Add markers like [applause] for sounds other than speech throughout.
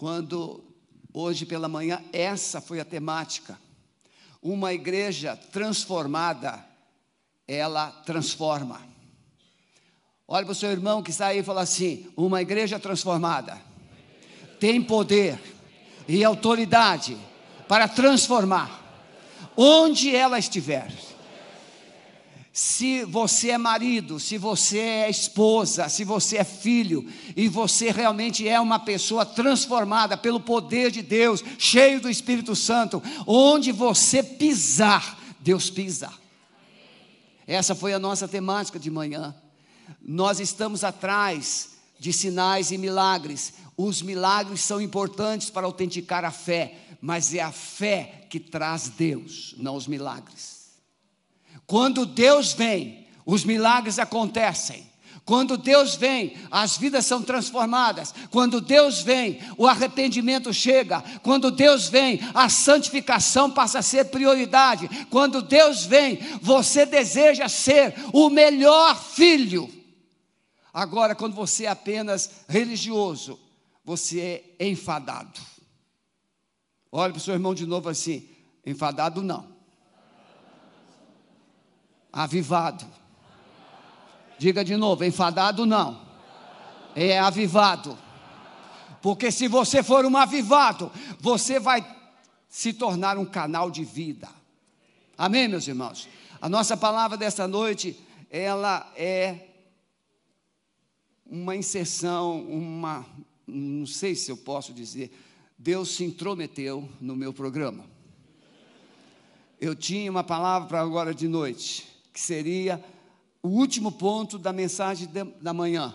quando hoje pela manhã essa foi a temática. Uma igreja transformada, ela transforma. Olha para o seu irmão que está aí e fala assim: uma igreja transformada tem poder e autoridade para transformar onde ela estiver. Se você é marido, se você é esposa, se você é filho, e você realmente é uma pessoa transformada pelo poder de Deus, cheio do Espírito Santo, onde você pisar, Deus pisa. Essa foi a nossa temática de manhã. Nós estamos atrás de sinais e milagres. Os milagres são importantes para autenticar a fé, mas é a fé que traz Deus, não os milagres. Quando Deus vem, os milagres acontecem. Quando Deus vem, as vidas são transformadas. Quando Deus vem, o arrependimento chega. Quando Deus vem, a santificação passa a ser prioridade. Quando Deus vem, você deseja ser o melhor filho. Agora, quando você é apenas religioso, você é enfadado. Olha para o seu irmão de novo assim: enfadado não avivado. Diga de novo, enfadado não. É avivado. Porque se você for um avivado, você vai se tornar um canal de vida. Amém, meus irmãos? A nossa palavra desta noite, ela é uma inserção, uma, não sei se eu posso dizer, Deus se intrometeu no meu programa. Eu tinha uma palavra para agora de noite que seria o último ponto da mensagem da manhã.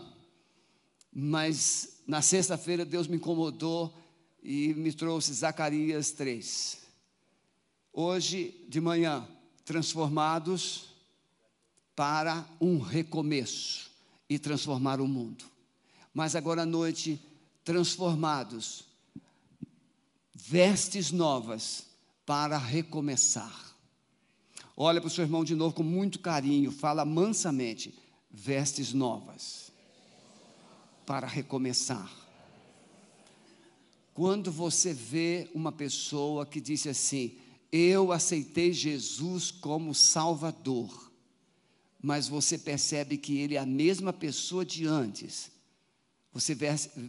Mas na sexta-feira Deus me incomodou e me trouxe Zacarias 3. Hoje de manhã, transformados para um recomeço e transformar o mundo. Mas agora à noite, transformados, vestes novas para recomeçar. Olha para o seu irmão de novo com muito carinho, fala mansamente: vestes novas para recomeçar. Quando você vê uma pessoa que disse assim: Eu aceitei Jesus como Salvador, mas você percebe que ele é a mesma pessoa de antes, você,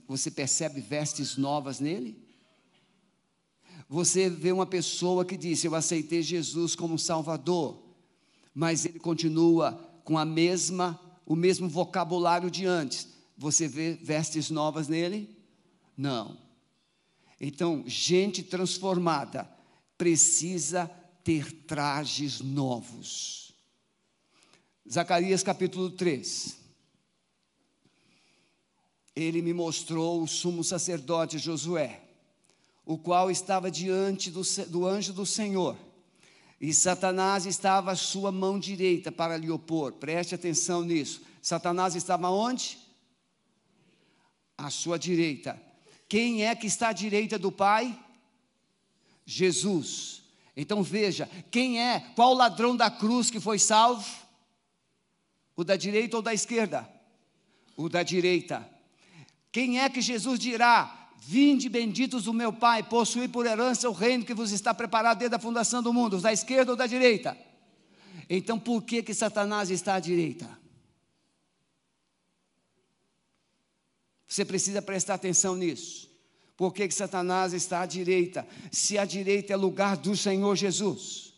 você percebe vestes novas nele? Você vê uma pessoa que disse: Eu aceitei Jesus como Salvador, mas ele continua com a mesma, o mesmo vocabulário de antes. Você vê vestes novas nele? Não. Então, gente transformada precisa ter trajes novos. Zacarias capítulo 3. Ele me mostrou o sumo sacerdote Josué o qual estava diante do, do anjo do Senhor. E Satanás estava à sua mão direita para lhe opor. Preste atenção nisso. Satanás estava onde? À sua direita. Quem é que está à direita do Pai? Jesus. Então veja, quem é? Qual ladrão da cruz que foi salvo? O da direita ou da esquerda? O da direita. Quem é que Jesus dirá? Vinde benditos do meu Pai, possuí por herança o reino que vos está preparado desde a fundação do mundo, da esquerda ou da direita? Então por que que Satanás está à direita? Você precisa prestar atenção nisso. Por que, que Satanás está à direita? Se a direita é lugar do Senhor Jesus.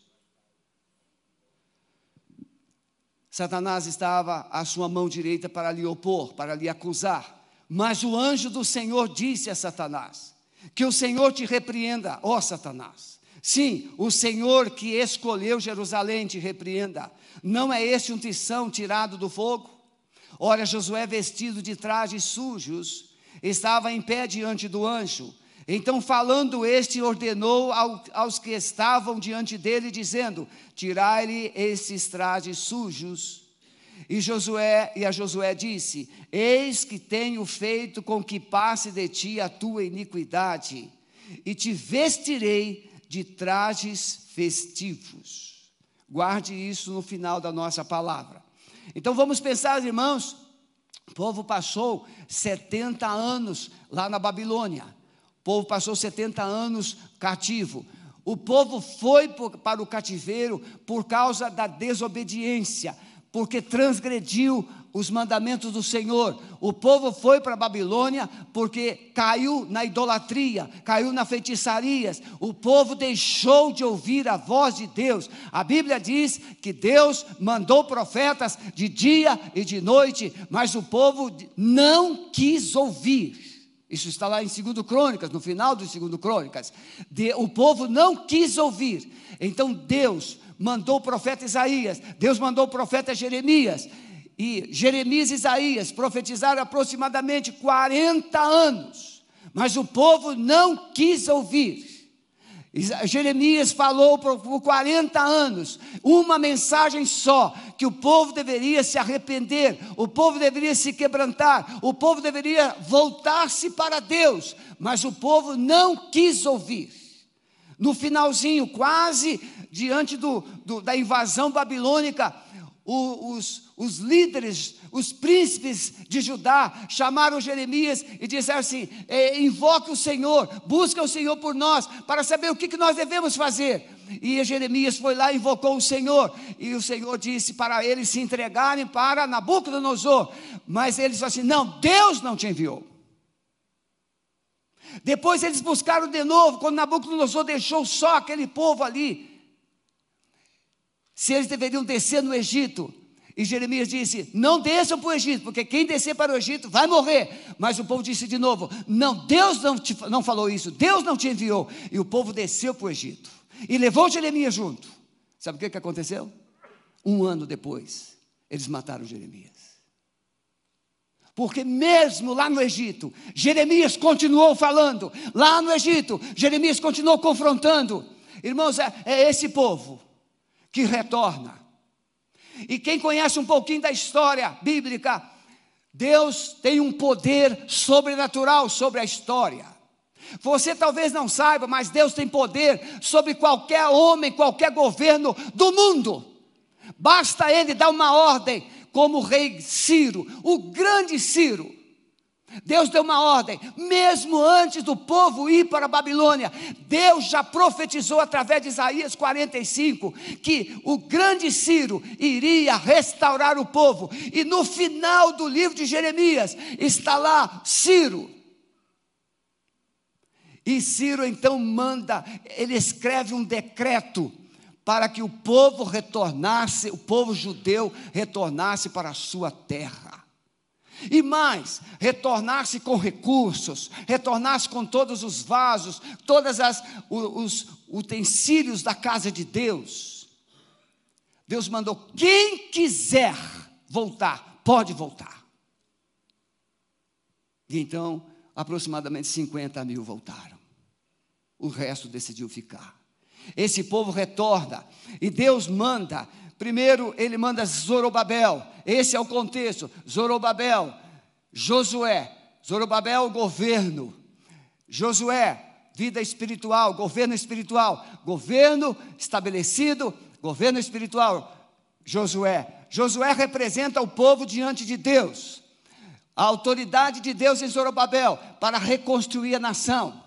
Satanás estava à sua mão direita para lhe opor, para lhe acusar. Mas o anjo do Senhor disse a Satanás: Que o Senhor te repreenda, ó Satanás. Sim, o Senhor que escolheu Jerusalém te repreenda. Não é este um tição tirado do fogo? Ora, Josué, vestido de trajes sujos, estava em pé diante do anjo. Então, falando este, ordenou aos que estavam diante dele, dizendo: Tirai-lhe esses trajes sujos e Josué, e a Josué disse: Eis que tenho feito com que passe de ti a tua iniquidade, e te vestirei de trajes festivos. Guarde isso no final da nossa palavra. Então vamos pensar, irmãos, o povo passou 70 anos lá na Babilônia. O povo passou 70 anos cativo. O povo foi para o cativeiro por causa da desobediência, porque transgrediu os mandamentos do Senhor. O povo foi para a Babilônia porque caiu na idolatria, caiu na feitiçarias. O povo deixou de ouvir a voz de Deus. A Bíblia diz que Deus mandou profetas de dia e de noite, mas o povo não quis ouvir. Isso está lá em 2 Crônicas, no final do 2 Crônicas. De, o povo não quis ouvir. Então Deus mandou o profeta Isaías, Deus mandou o profeta Jeremias. E Jeremias e Isaías profetizaram aproximadamente 40 anos, mas o povo não quis ouvir. Jeremias falou por 40 anos, uma mensagem só: que o povo deveria se arrepender, o povo deveria se quebrantar, o povo deveria voltar-se para Deus, mas o povo não quis ouvir. No finalzinho, quase diante do, do da invasão babilônica, os, os líderes, os príncipes de Judá chamaram Jeremias e disseram assim: é, invoque o Senhor, busca o Senhor por nós, para saber o que, que nós devemos fazer. E Jeremias foi lá e invocou o Senhor, e o Senhor disse para eles se entregarem para Nabucodonosor, mas eles falaram assim: não, Deus não te enviou. Depois eles buscaram de novo, quando Nabucodonosor deixou só aquele povo ali, se eles deveriam descer no Egito. E Jeremias disse: Não desçam para o Egito, porque quem descer para o Egito vai morrer. Mas o povo disse de novo: Não, Deus não, te, não falou isso, Deus não te enviou. E o povo desceu para o Egito e levou Jeremias junto. Sabe o que, que aconteceu? Um ano depois, eles mataram Jeremias. Porque mesmo lá no Egito, Jeremias continuou falando. Lá no Egito, Jeremias continuou confrontando. Irmãos, é, é esse povo que retorna. E quem conhece um pouquinho da história bíblica, Deus tem um poder sobrenatural sobre a história. Você talvez não saiba, mas Deus tem poder sobre qualquer homem, qualquer governo do mundo. Basta ele dar uma ordem, como o rei Ciro, o grande Ciro. Deus deu uma ordem, mesmo antes do povo ir para a Babilônia, Deus já profetizou através de Isaías 45 que o grande Ciro iria restaurar o povo, e no final do livro de Jeremias está lá Ciro. E Ciro então manda, ele escreve um decreto para que o povo retornasse, o povo judeu retornasse para a sua terra. E mais, retornasse com recursos, retornasse com todos os vasos, todos os utensílios da casa de Deus. Deus mandou: quem quiser voltar, pode voltar. E então, aproximadamente 50 mil voltaram. O resto decidiu ficar. Esse povo retorna, e Deus manda Primeiro, ele manda Zorobabel, esse é o contexto. Zorobabel, Josué, Zorobabel, governo. Josué, vida espiritual, governo espiritual. Governo estabelecido, governo espiritual. Josué. Josué representa o povo diante de Deus. A autoridade de Deus em Zorobabel para reconstruir a nação.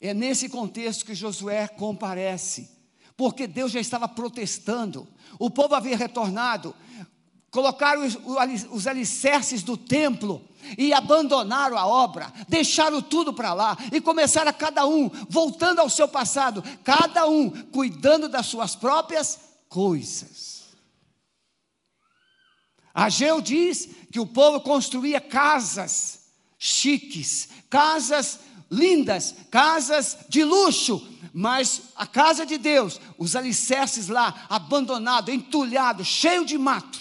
É nesse contexto que Josué comparece porque Deus já estava protestando, o povo havia retornado, colocaram os, alicerces do templo e abandonaram a obra, deixaram tudo para lá e começaram cada um voltando ao seu passado, cada um cuidando das suas próprias coisas. Ageu diz que o povo construía casas chiques, casas lindas, casas de luxo, mas a casa de Deus, os alicerces lá, abandonado, entulhado, cheio de mato.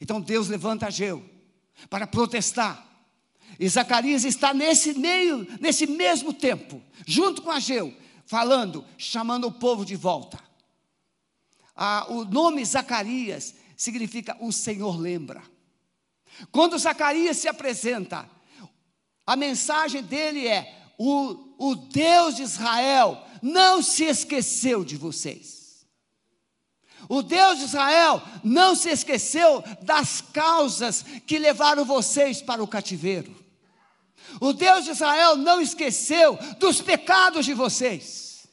Então Deus levanta Ageu para protestar. E Zacarias está nesse meio, nesse mesmo tempo, junto com Ageu, falando, chamando o povo de volta. Ah, o nome Zacarias significa o Senhor lembra. Quando Zacarias se apresenta, a mensagem dele é: o, o Deus de Israel não se esqueceu de vocês. O Deus de Israel não se esqueceu das causas que levaram vocês para o cativeiro. O Deus de Israel não esqueceu dos pecados de vocês.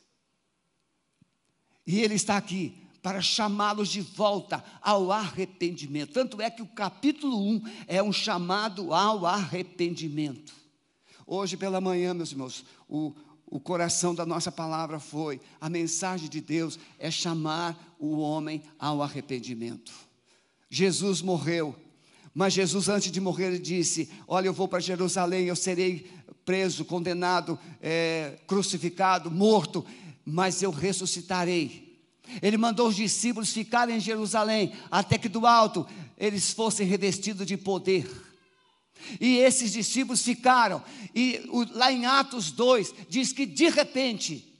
E Ele está aqui para chamá-los de volta ao arrependimento. Tanto é que o capítulo 1 é um chamado ao arrependimento. Hoje pela manhã, meus irmãos, o, o coração da nossa palavra foi: a mensagem de Deus é chamar o homem ao arrependimento. Jesus morreu, mas Jesus, antes de morrer, disse: Olha, eu vou para Jerusalém, eu serei preso, condenado, é, crucificado, morto, mas eu ressuscitarei. Ele mandou os discípulos ficarem em Jerusalém, até que do alto eles fossem revestidos de poder. E esses discípulos ficaram, e lá em Atos 2, diz que de repente,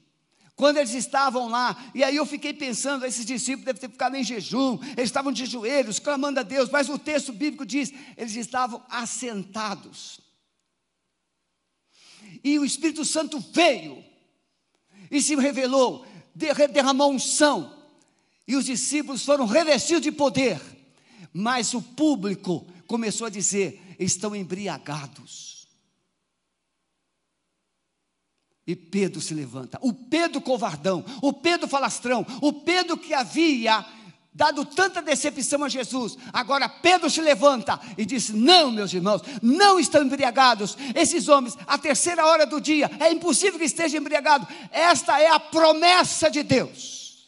quando eles estavam lá, e aí eu fiquei pensando, esses discípulos devem ter ficado em jejum, eles estavam de joelhos, clamando a Deus, mas o texto bíblico diz, eles estavam assentados. E o Espírito Santo veio e se revelou, derramou unção, e os discípulos foram revestidos de poder, mas o público começou a dizer: estão embriagados. E Pedro se levanta, o Pedro covardão, o Pedro falastrão, o Pedro que havia dado tanta decepção a Jesus. Agora Pedro se levanta e diz: Não, meus irmãos, não estão embriagados. Esses homens, a terceira hora do dia, é impossível que estejam embriagados. Esta é a promessa de Deus.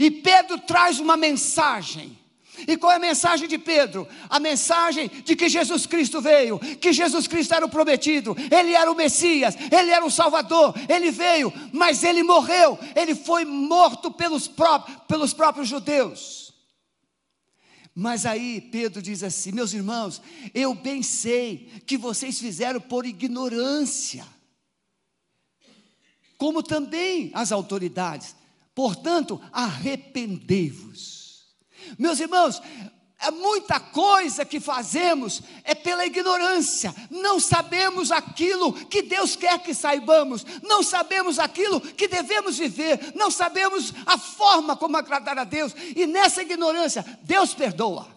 E Pedro traz uma mensagem e qual é a mensagem de Pedro? A mensagem de que Jesus Cristo veio, que Jesus Cristo era o prometido, ele era o Messias, ele era o Salvador, ele veio, mas ele morreu, ele foi morto pelos próprios, pelos próprios judeus. Mas aí Pedro diz assim: meus irmãos, eu bem sei que vocês fizeram por ignorância, como também as autoridades, portanto, arrependei-vos meus irmãos, é muita coisa que fazemos é pela ignorância. Não sabemos aquilo que Deus quer que saibamos, não sabemos aquilo que devemos viver, não sabemos a forma como agradar a Deus, e nessa ignorância, Deus perdoa.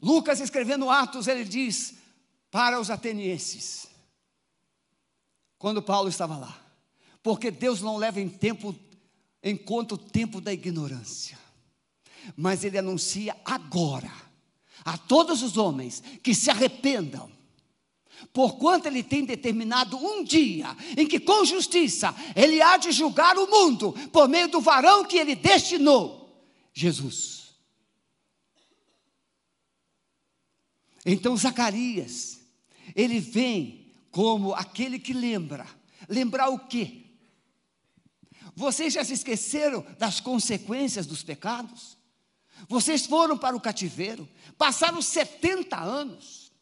Lucas escrevendo Atos, ele diz para os atenienses, quando Paulo estava lá, porque Deus não leva em tempo enquanto o tempo da ignorância. Mas ele anuncia agora a todos os homens que se arrependam, porquanto ele tem determinado um dia em que, com justiça, ele há de julgar o mundo por meio do varão que ele destinou, Jesus. Então, Zacarias, ele vem como aquele que lembra. Lembrar o quê? Vocês já se esqueceram das consequências dos pecados? Vocês foram para o cativeiro, passaram 70 anos.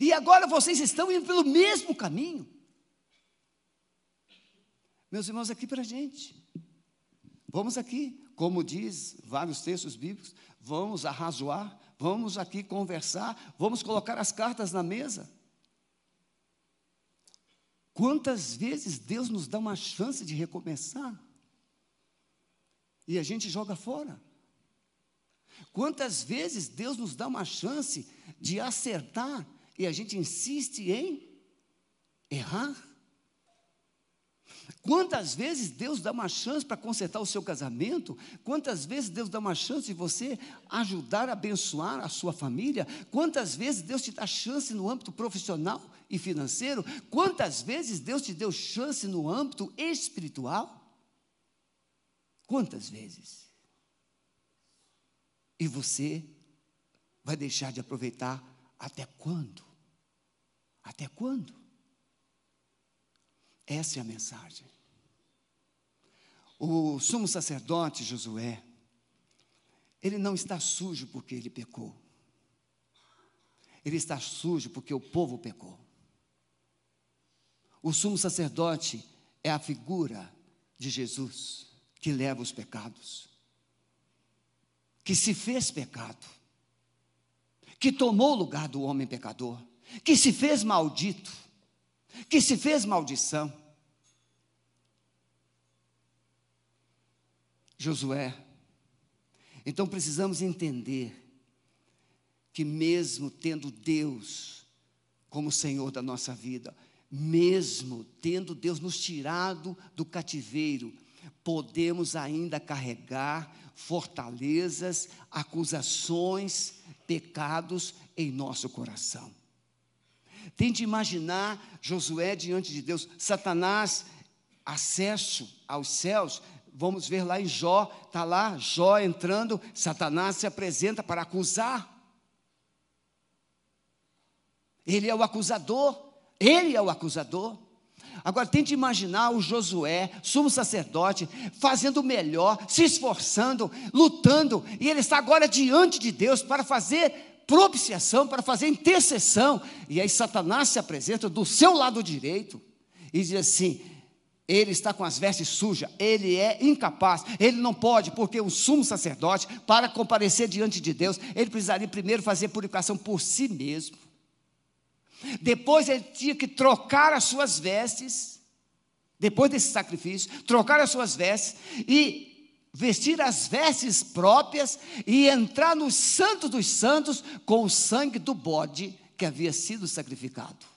E agora vocês estão indo pelo mesmo caminho. Meus irmãos, aqui para a gente. Vamos aqui, como diz vários textos bíblicos, vamos arrazoar, vamos aqui conversar, vamos colocar as cartas na mesa. Quantas vezes Deus nos dá uma chance de recomeçar e a gente joga fora? Quantas vezes Deus nos dá uma chance de acertar e a gente insiste em errar? Quantas vezes Deus dá uma chance para consertar o seu casamento? Quantas vezes Deus dá uma chance de você ajudar a abençoar a sua família? Quantas vezes Deus te dá chance no âmbito profissional e financeiro? Quantas vezes Deus te deu chance no âmbito espiritual? Quantas vezes? E você vai deixar de aproveitar até quando? Até quando? Essa é a mensagem. O sumo sacerdote Josué, ele não está sujo porque ele pecou. Ele está sujo porque o povo pecou. O sumo sacerdote é a figura de Jesus que leva os pecados, que se fez pecado, que tomou o lugar do homem pecador, que se fez maldito, que se fez maldição. Josué. Então precisamos entender que, mesmo tendo Deus como Senhor da nossa vida, mesmo tendo Deus nos tirado do cativeiro, podemos ainda carregar fortalezas, acusações, pecados em nosso coração. Tente imaginar Josué diante de Deus, Satanás, acesso aos céus. Vamos ver lá em Jó, está lá, Jó entrando, Satanás se apresenta para acusar. Ele é o acusador, ele é o acusador. Agora tente imaginar o Josué, sumo sacerdote, fazendo o melhor, se esforçando, lutando, e ele está agora diante de Deus para fazer propiciação, para fazer intercessão. E aí Satanás se apresenta do seu lado direito e diz assim: ele está com as vestes sujas, ele é incapaz, ele não pode, porque o sumo sacerdote, para comparecer diante de Deus, ele precisaria primeiro fazer purificação por si mesmo. Depois ele tinha que trocar as suas vestes, depois desse sacrifício, trocar as suas vestes e vestir as vestes próprias e entrar no Santo dos Santos com o sangue do bode que havia sido sacrificado.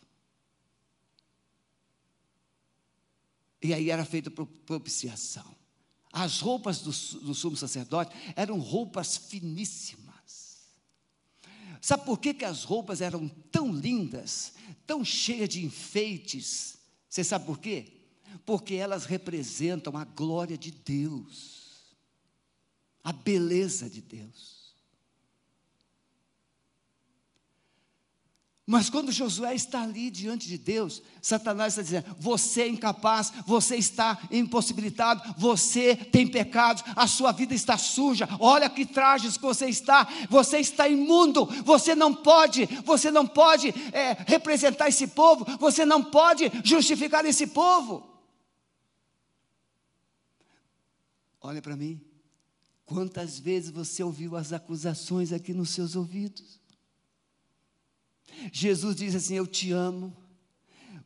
E aí era feita propiciação. As roupas do, do sumo sacerdote eram roupas finíssimas. Sabe por que, que as roupas eram tão lindas, tão cheias de enfeites? Você sabe por quê? Porque elas representam a glória de Deus, a beleza de Deus. Mas quando Josué está ali diante de Deus, Satanás está dizendo: você é incapaz, você está impossibilitado, você tem pecados, a sua vida está suja, olha que trágico você está, você está imundo, você não pode, você não pode é, representar esse povo, você não pode justificar esse povo. Olha para mim, quantas vezes você ouviu as acusações aqui nos seus ouvidos? Jesus diz assim: Eu te amo,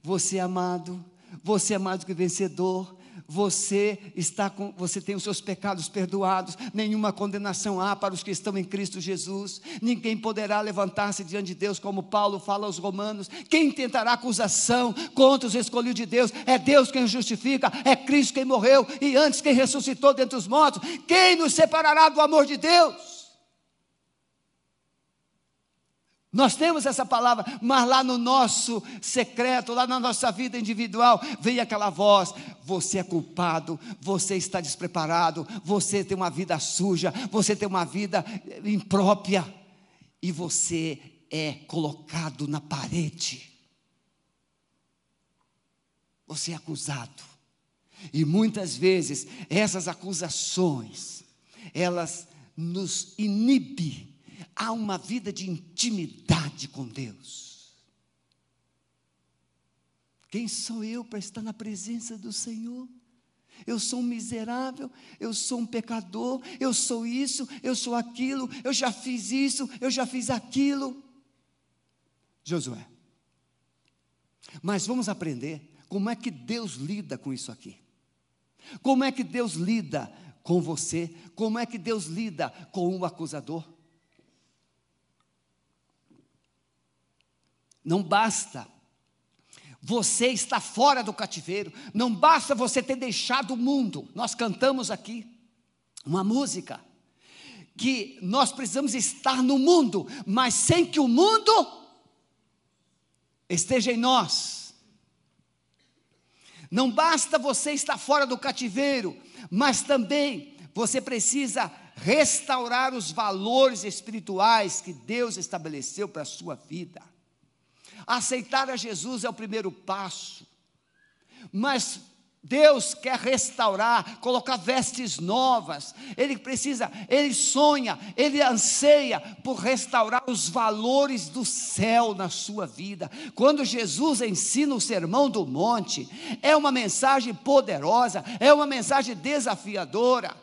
você é amado, você é mais do que vencedor, você está com, você tem os seus pecados perdoados, nenhuma condenação há para os que estão em Cristo Jesus. Ninguém poderá levantar-se diante de Deus, como Paulo fala aos Romanos. Quem tentará acusação contra os escolhidos de Deus? É Deus quem justifica, é Cristo quem morreu e antes quem ressuscitou dentre os mortos. Quem nos separará do amor de Deus? Nós temos essa palavra, mas lá no nosso secreto, lá na nossa vida individual, vem aquela voz: você é culpado, você está despreparado, você tem uma vida suja, você tem uma vida imprópria, e você é colocado na parede. Você é acusado. E muitas vezes essas acusações, elas nos inibem há uma vida de intimidade com Deus. Quem sou eu para estar na presença do Senhor? Eu sou um miserável, eu sou um pecador, eu sou isso, eu sou aquilo, eu já fiz isso, eu já fiz aquilo. Josué. Mas vamos aprender como é que Deus lida com isso aqui. Como é que Deus lida com você? Como é que Deus lida com o acusador? Não basta você estar fora do cativeiro, não basta você ter deixado o mundo. Nós cantamos aqui uma música que nós precisamos estar no mundo, mas sem que o mundo esteja em nós. Não basta você estar fora do cativeiro, mas também você precisa restaurar os valores espirituais que Deus estabeleceu para a sua vida. Aceitar a Jesus é o primeiro passo. Mas Deus quer restaurar, colocar vestes novas. Ele precisa, ele sonha, ele anseia por restaurar os valores do céu na sua vida. Quando Jesus ensina o sermão do monte, é uma mensagem poderosa, é uma mensagem desafiadora.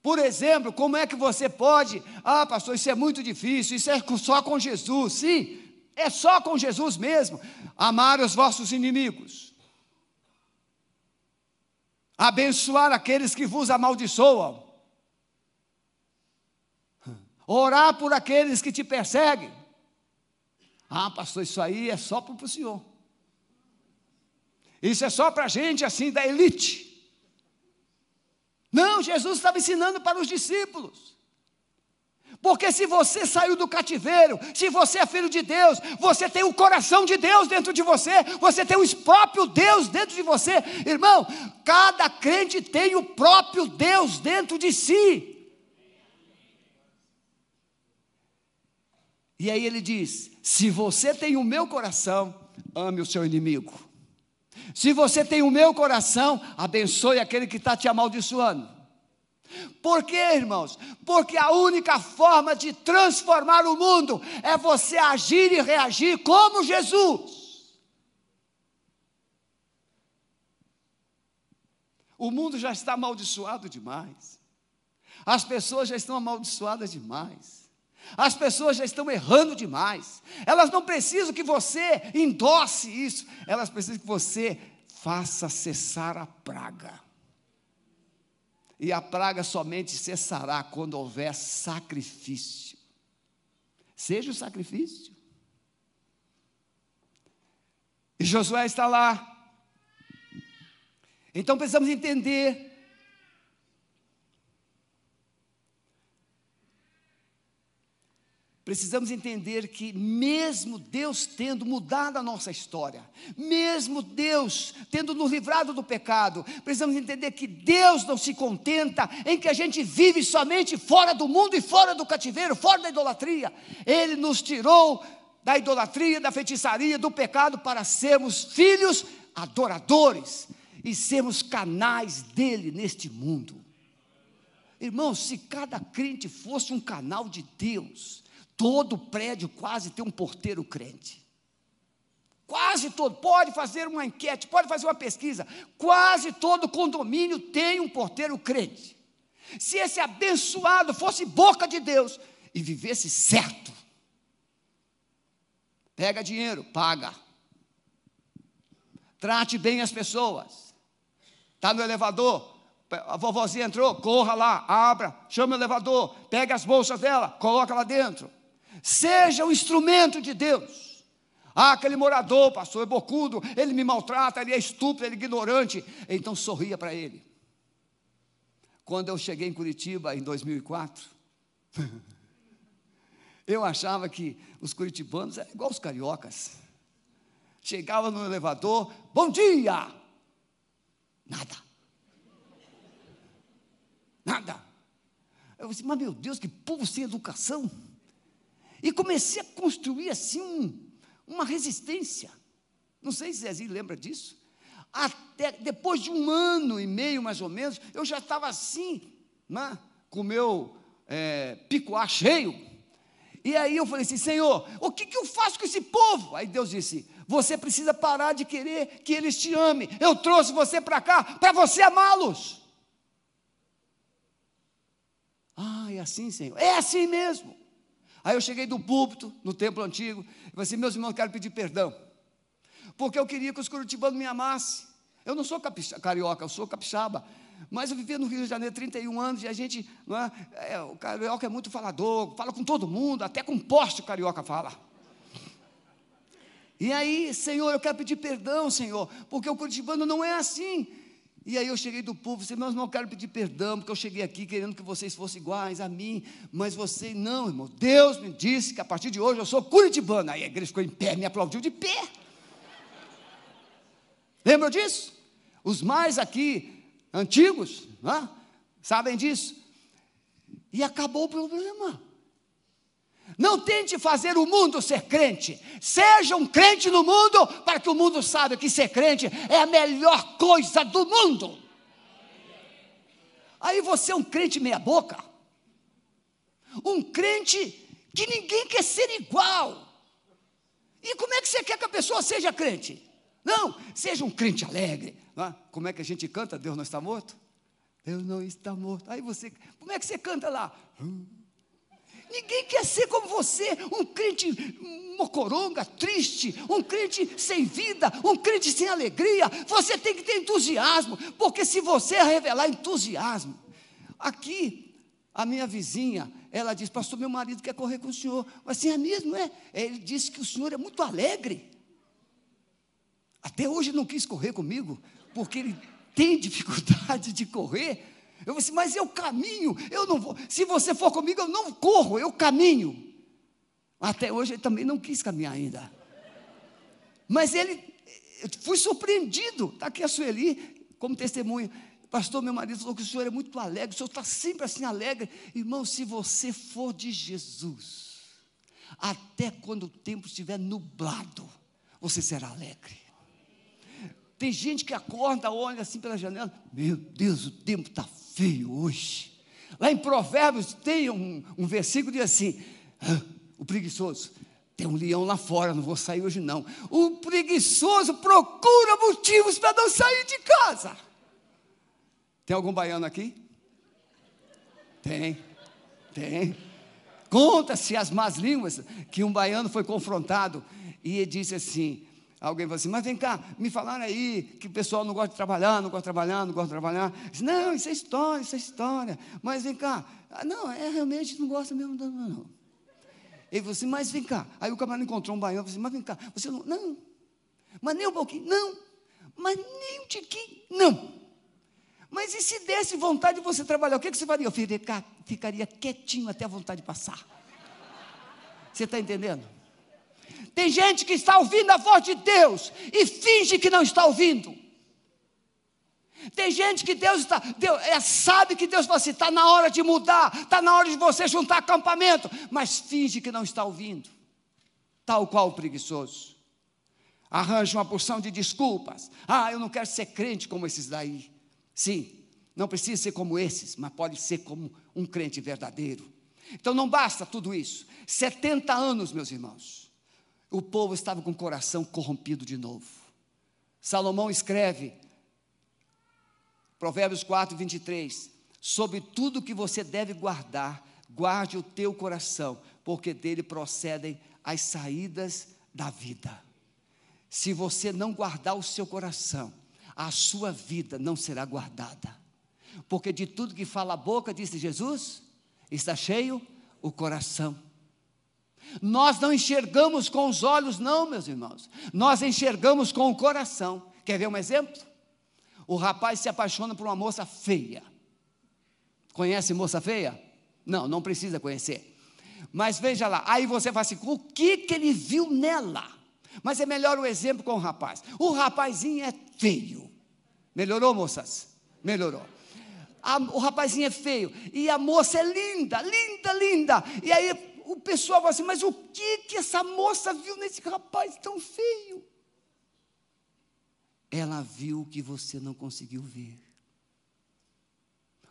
Por exemplo, como é que você pode, ah, pastor, isso é muito difícil, isso é só com Jesus. Sim, é só com Jesus mesmo. Amar os vossos inimigos. Abençoar aqueles que vos amaldiçoam. Orar por aqueles que te perseguem. Ah, pastor, isso aí é só para o senhor. Isso é só para gente assim da elite. Não, Jesus estava ensinando para os discípulos. Porque se você saiu do cativeiro, se você é filho de Deus, você tem o coração de Deus dentro de você, você tem o próprio Deus dentro de você. Irmão, cada crente tem o próprio Deus dentro de si. E aí ele diz: se você tem o meu coração, ame o seu inimigo. Se você tem o meu coração, abençoe aquele que está te amaldiçoando. Por quê, irmãos? Porque a única forma de transformar o mundo é você agir e reagir como Jesus. O mundo já está amaldiçoado demais. As pessoas já estão amaldiçoadas demais. As pessoas já estão errando demais. Elas não precisam que você endosse isso. Elas precisam que você faça cessar a praga e a praga somente cessará quando houver sacrifício. Seja o sacrifício. E Josué está lá. Então precisamos entender precisamos entender que, mesmo Deus tendo mudado a nossa história, mesmo Deus tendo nos livrado do pecado, precisamos entender que Deus não se contenta em que a gente vive somente fora do mundo e fora do cativeiro, fora da idolatria. Ele nos tirou da idolatria, da feitiçaria, do pecado para sermos filhos adoradores e sermos canais dele neste mundo. Irmãos, se cada crente fosse um canal de Deus, Todo prédio quase tem um porteiro crente. Quase todo. Pode fazer uma enquete, pode fazer uma pesquisa. Quase todo condomínio tem um porteiro crente. Se esse abençoado fosse boca de Deus e vivesse certo, pega dinheiro, paga. Trate bem as pessoas. Está no elevador, a vovozinha entrou, corra lá, abra, chama o elevador, pega as bolsas dela, coloca lá dentro. Seja o instrumento de Deus. Ah, aquele morador, pastor, é bocudo, ele me maltrata, ele é estúpido, ele é ignorante. Então sorria para ele. Quando eu cheguei em Curitiba em 2004, [laughs] eu achava que os curitibanos eram igual os cariocas. Chegava no elevador, bom dia! Nada. Nada. Eu disse, mas meu Deus, que povo sem educação. E comecei a construir assim um, uma resistência. Não sei se Zezinho lembra disso. Até depois de um ano e meio, mais ou menos, eu já estava assim, né, com o meu é, cheio. E aí eu falei assim, Senhor, o que, que eu faço com esse povo? Aí Deus disse, você precisa parar de querer que eles te amem. Eu trouxe você para cá para você amá-los. Ah, é assim, Senhor. É assim mesmo. Aí eu cheguei do púlpito, no templo antigo, e falei assim: meus irmãos, quero pedir perdão. Porque eu queria que os curitibanos me amassem. Eu não sou carioca, eu sou capixaba. Mas eu vivia no Rio de Janeiro 31 anos e a gente, não é, é, o carioca é muito falador, fala com todo mundo, até com poste o carioca fala. E aí, Senhor, eu quero pedir perdão, Senhor, porque o curitibano não é assim. E aí eu cheguei do povo, disse, meus irmãos, quero pedir perdão, porque eu cheguei aqui querendo que vocês fossem iguais a mim, mas vocês não, irmão. Deus me disse que a partir de hoje eu sou curitibano. Aí a igreja ficou em pé, me aplaudiu de pé. Lembram disso? Os mais aqui, antigos, né, sabem disso. E acabou o problema. Não tente fazer o mundo ser crente. Seja um crente no mundo, para que o mundo saiba que ser crente é a melhor coisa do mundo. Aí você é um crente meia-boca. Um crente que ninguém quer ser igual. E como é que você quer que a pessoa seja crente? Não, seja um crente alegre. É? Como é que a gente canta? Deus não está morto? Deus não está morto. Aí você, como é que você canta lá? Hum. Ninguém quer ser como você, um crente mocoronga, triste, um crente sem vida, um crente sem alegria. Você tem que ter entusiasmo, porque se você revelar entusiasmo, aqui a minha vizinha, ela disse, pastor, meu marido quer correr com o senhor. Mas assim é mesmo, é? Ele disse que o senhor é muito alegre. Até hoje não quis correr comigo, porque ele tem dificuldade de correr. Eu disse, mas eu caminho, eu não vou. Se você for comigo, eu não corro, eu caminho. Até hoje ele também não quis caminhar ainda. Mas ele, fui surpreendido. Está aqui a Sueli, como testemunha. Pastor, meu marido falou que o senhor é muito alegre, o senhor está sempre assim alegre. Irmão, se você for de Jesus, até quando o tempo estiver nublado, você será alegre. Tem gente que acorda, olha assim pela janela, meu Deus, o tempo está feio hoje. Lá em Provérbios tem um, um versículo que diz assim: ah, o preguiçoso, tem um leão lá fora, não vou sair hoje não. O preguiçoso procura motivos para não sair de casa. Tem algum baiano aqui? Tem, tem. Conta-se as más línguas que um baiano foi confrontado e ele disse assim: Alguém falou assim, mas vem cá, me falaram aí que o pessoal não gosta de trabalhar, não gosta de trabalhar, não gosta de trabalhar. Não, isso é história, isso é história. Mas vem cá, ah, não, é realmente não gosta mesmo, não, não. Ele falou assim, mas vem cá. Aí o camarada encontrou um baiano, falou assim, mas vem cá, você não, não, mas nem um pouquinho, não, mas nem um tiquinho, não. Mas e se desse vontade de você trabalhar, o que, que você faria? Eu ficaria quietinho até a vontade passar. Você está entendendo? Tem gente que está ouvindo a voz de Deus e finge que não está ouvindo. Tem gente que Deus está, Deus, é, sabe que Deus fala assim, está na hora de mudar, está na hora de você juntar acampamento, mas finge que não está ouvindo, tal qual o preguiçoso. Arranja uma porção de desculpas. Ah, eu não quero ser crente como esses daí. Sim, não precisa ser como esses, mas pode ser como um crente verdadeiro. Então não basta tudo isso. 70 anos, meus irmãos o povo estava com o coração corrompido de novo. Salomão escreve, Provérbios 4, 23: Sobre tudo que você deve guardar, guarde o teu coração, porque dele procedem as saídas da vida. Se você não guardar o seu coração, a sua vida não será guardada. Porque de tudo que fala a boca, disse Jesus, está cheio o coração. Nós não enxergamos com os olhos, não, meus irmãos. Nós enxergamos com o coração. Quer ver um exemplo? O rapaz se apaixona por uma moça feia. Conhece moça feia? Não, não precisa conhecer. Mas veja lá, aí você fala assim: o que, que ele viu nela? Mas é melhor o exemplo com o rapaz. O rapazinho é feio. Melhorou, moças? Melhorou. A, o rapazinho é feio. E a moça é linda, linda, linda. E aí o pessoal fala assim: mas o que que essa moça viu nesse rapaz tão feio? Ela viu o que você não conseguiu ver,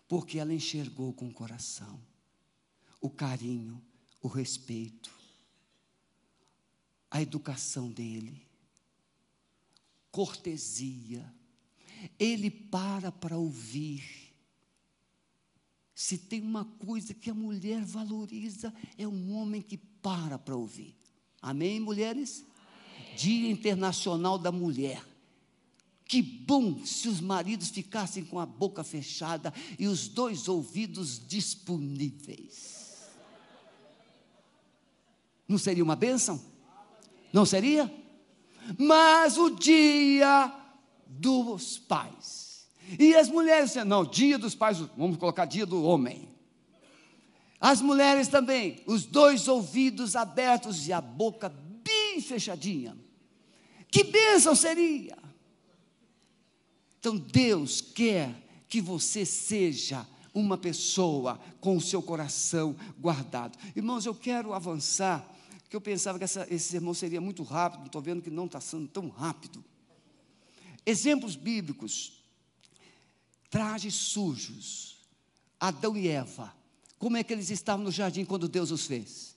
porque ela enxergou com o coração o carinho, o respeito, a educação dele, cortesia. Ele para para ouvir se tem uma coisa que a mulher valoriza, é um homem que para para ouvir. Amém, mulheres? Amém. Dia Internacional da Mulher. Que bom se os maridos ficassem com a boca fechada e os dois ouvidos disponíveis. Não seria uma bênção? Não seria? Mas o dia dos pais e as mulheres, não, dia dos pais, vamos colocar dia do homem. As mulheres também, os dois ouvidos abertos e a boca bem fechadinha. Que bênção seria! Então Deus quer que você seja uma pessoa com o seu coração guardado. Irmãos, eu quero avançar, que eu pensava que essa, esse sermão seria muito rápido, estou vendo que não está sendo tão rápido. Exemplos bíblicos trajes sujos. Adão e Eva, como é que eles estavam no jardim quando Deus os fez?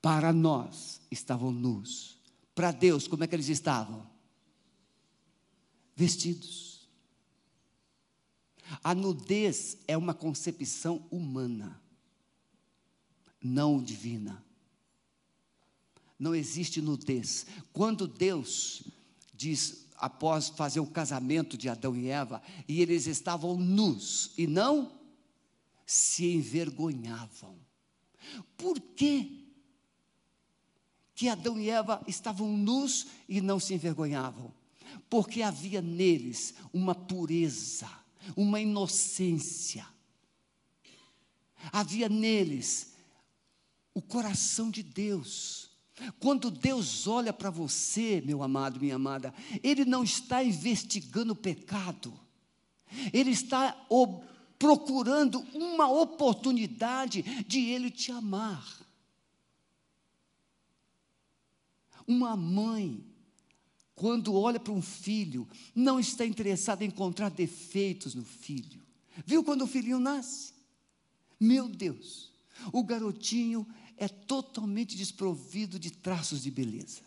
Para nós estavam nus. Para Deus, como é que eles estavam? Vestidos. A nudez é uma concepção humana, não divina. Não existe nudez. Quando Deus diz após fazer o casamento de Adão e Eva, e eles estavam nus e não se envergonhavam. Por quê? que Adão e Eva estavam nus e não se envergonhavam? Porque havia neles uma pureza, uma inocência. Havia neles o coração de Deus. Quando Deus olha para você, meu amado, minha amada, Ele não está investigando o pecado, Ele está procurando uma oportunidade de Ele te amar. Uma mãe, quando olha para um filho, não está interessada em encontrar defeitos no filho. Viu quando o filhinho nasce? Meu Deus, o garotinho é totalmente desprovido de traços de beleza.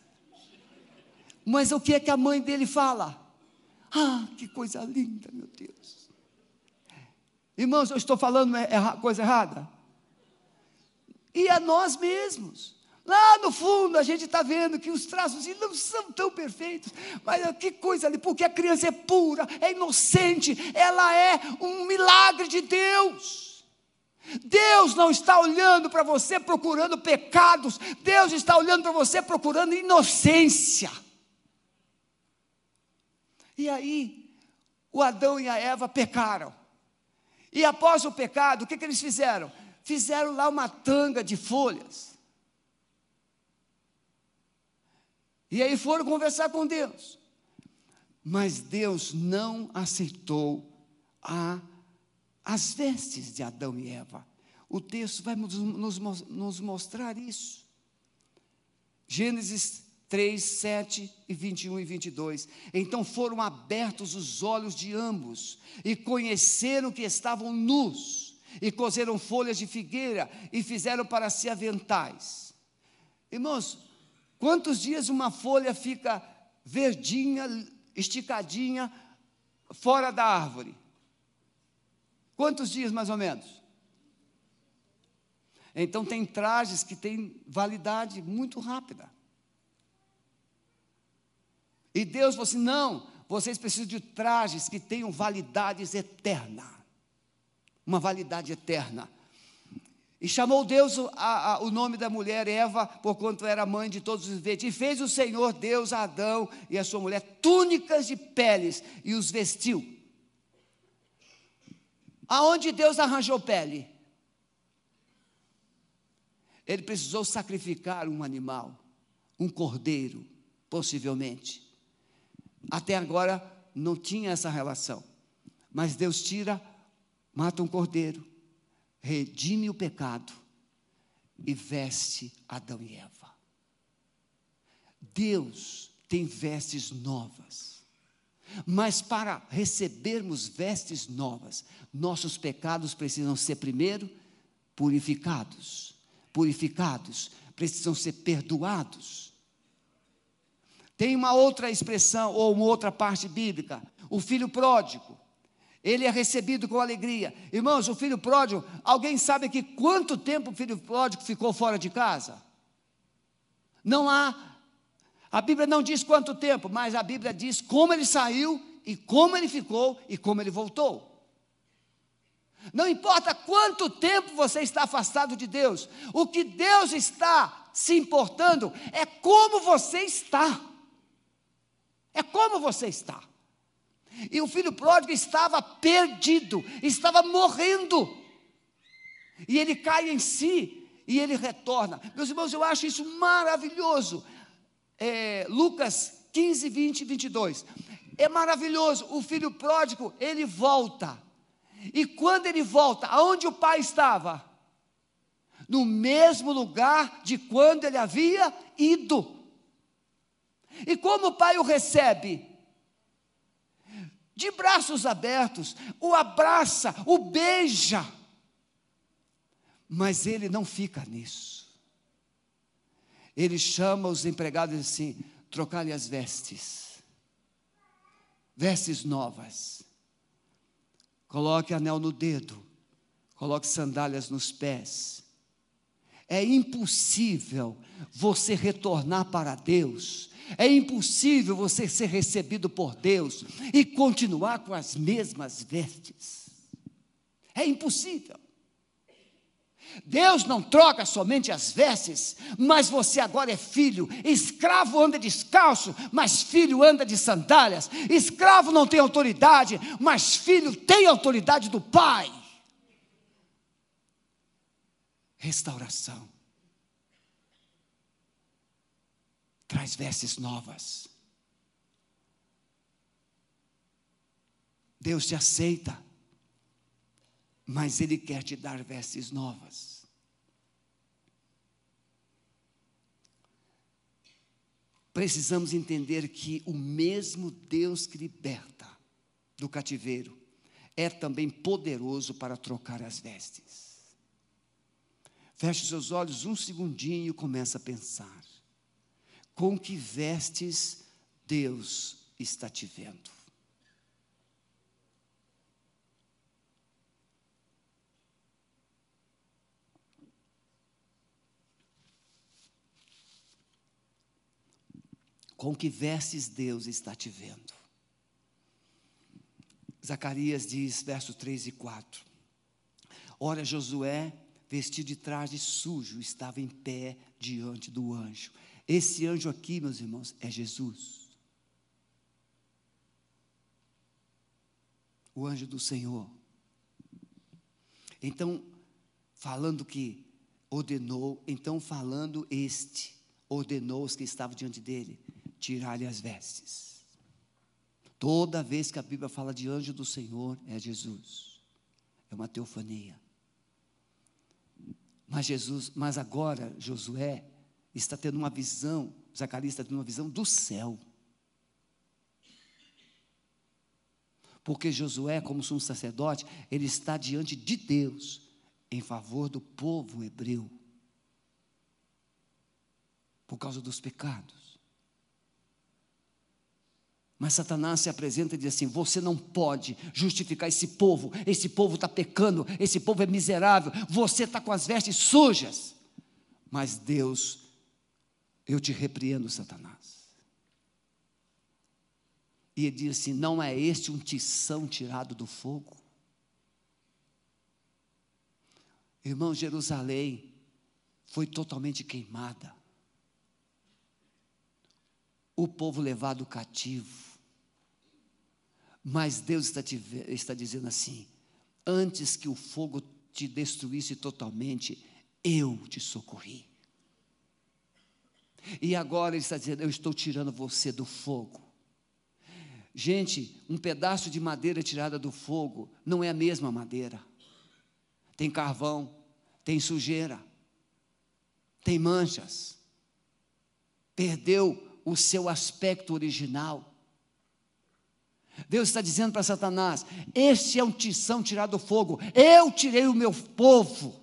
Mas o que é que a mãe dele fala? Ah, que coisa linda, meu Deus. Irmãos, eu estou falando coisa errada? E a nós mesmos. Lá no fundo a gente está vendo que os traços não são tão perfeitos, mas que coisa ali, porque a criança é pura, é inocente, ela é um milagre de Deus. Deus não está olhando para você procurando pecados, Deus está olhando para você procurando inocência. E aí, o Adão e a Eva pecaram. E após o pecado, o que, que eles fizeram? Fizeram lá uma tanga de folhas E aí foram conversar com Deus. Mas Deus não aceitou a, as vestes de Adão e Eva. O texto vai nos, nos, nos mostrar isso. Gênesis 3, 7 e 21 e 22. Então foram abertos os olhos de ambos, e conheceram que estavam nus, e cozeram folhas de figueira, e fizeram para si aventais. Irmãos, Quantos dias uma folha fica verdinha, esticadinha, fora da árvore? Quantos dias mais ou menos? Então tem trajes que têm validade muito rápida. E Deus falou assim: não, vocês precisam de trajes que tenham validades eterna. Uma validade eterna. E chamou Deus a, a, o nome da mulher Eva, porquanto era mãe de todos os viventes. E fez o Senhor Deus a Adão e a sua mulher túnicas de peles e os vestiu. Aonde Deus arranjou pele? Ele precisou sacrificar um animal, um cordeiro, possivelmente. Até agora não tinha essa relação. Mas Deus tira, mata um cordeiro redime o pecado e veste Adão e Eva. Deus tem vestes novas. Mas para recebermos vestes novas, nossos pecados precisam ser primeiro purificados. Purificados, precisam ser perdoados. Tem uma outra expressão ou uma outra parte bíblica, o filho pródigo ele é recebido com alegria. Irmãos, o filho pródigo, alguém sabe que quanto tempo o filho pródigo ficou fora de casa? Não há. A Bíblia não diz quanto tempo, mas a Bíblia diz como ele saiu e como ele ficou e como ele voltou. Não importa quanto tempo você está afastado de Deus, o que Deus está se importando é como você está. É como você está. E o filho pródigo estava perdido, estava morrendo. E ele cai em si e ele retorna. Meus irmãos, eu acho isso maravilhoso. É, Lucas 15, 20 e 22. É maravilhoso. O filho pródigo, ele volta. E quando ele volta, aonde o pai estava? No mesmo lugar de quando ele havia ido. E como o pai o recebe? de braços abertos, o abraça, o beija. Mas ele não fica nisso. Ele chama os empregados e diz assim: trocar-lhe as vestes, vestes novas. Coloque anel no dedo, coloque sandálias nos pés. É impossível você retornar para Deus é impossível você ser recebido por Deus e continuar com as mesmas vestes. É impossível. Deus não troca somente as vestes, mas você agora é filho. Escravo anda descalço, mas filho anda de sandálias. Escravo não tem autoridade, mas filho tem autoridade do Pai. Restauração. Traz vestes novas. Deus te aceita mas Ele quer te dar vestes novas. Precisamos entender que o mesmo Deus que liberta do cativeiro é também poderoso para trocar as vestes. Feche seus olhos um segundinho e começa a pensar. Com que vestes Deus está te vendo? Com que vestes Deus está te vendo? Zacarias diz, versos 3 e 4. Ora, Josué, vestido de traje sujo, estava em pé diante do anjo. Esse anjo aqui, meus irmãos, é Jesus. O anjo do Senhor. Então, falando que ordenou, então falando este, ordenou os que estavam diante dele tirar-lhe as vestes. Toda vez que a Bíblia fala de anjo do Senhor, é Jesus. É uma teofania. Mas Jesus, mas agora Josué está tendo uma visão, Zacarias está tendo uma visão do céu. Porque Josué, como sumo sacerdote, ele está diante de Deus em favor do povo hebreu. Por causa dos pecados. Mas Satanás se apresenta e diz assim: você não pode justificar esse povo, esse povo está pecando, esse povo é miserável, você está com as vestes sujas. Mas Deus, eu te repreendo, Satanás. E ele diz assim: não é este um tição tirado do fogo? Irmão, Jerusalém foi totalmente queimada. O povo levado cativo mas Deus está, te, está dizendo assim: antes que o fogo te destruísse totalmente, eu te socorri. E agora Ele está dizendo: eu estou tirando você do fogo. Gente, um pedaço de madeira tirada do fogo não é a mesma madeira. Tem carvão, tem sujeira, tem manchas. Perdeu o seu aspecto original. Deus está dizendo para Satanás: Este é um tição tirado do fogo. Eu tirei o meu povo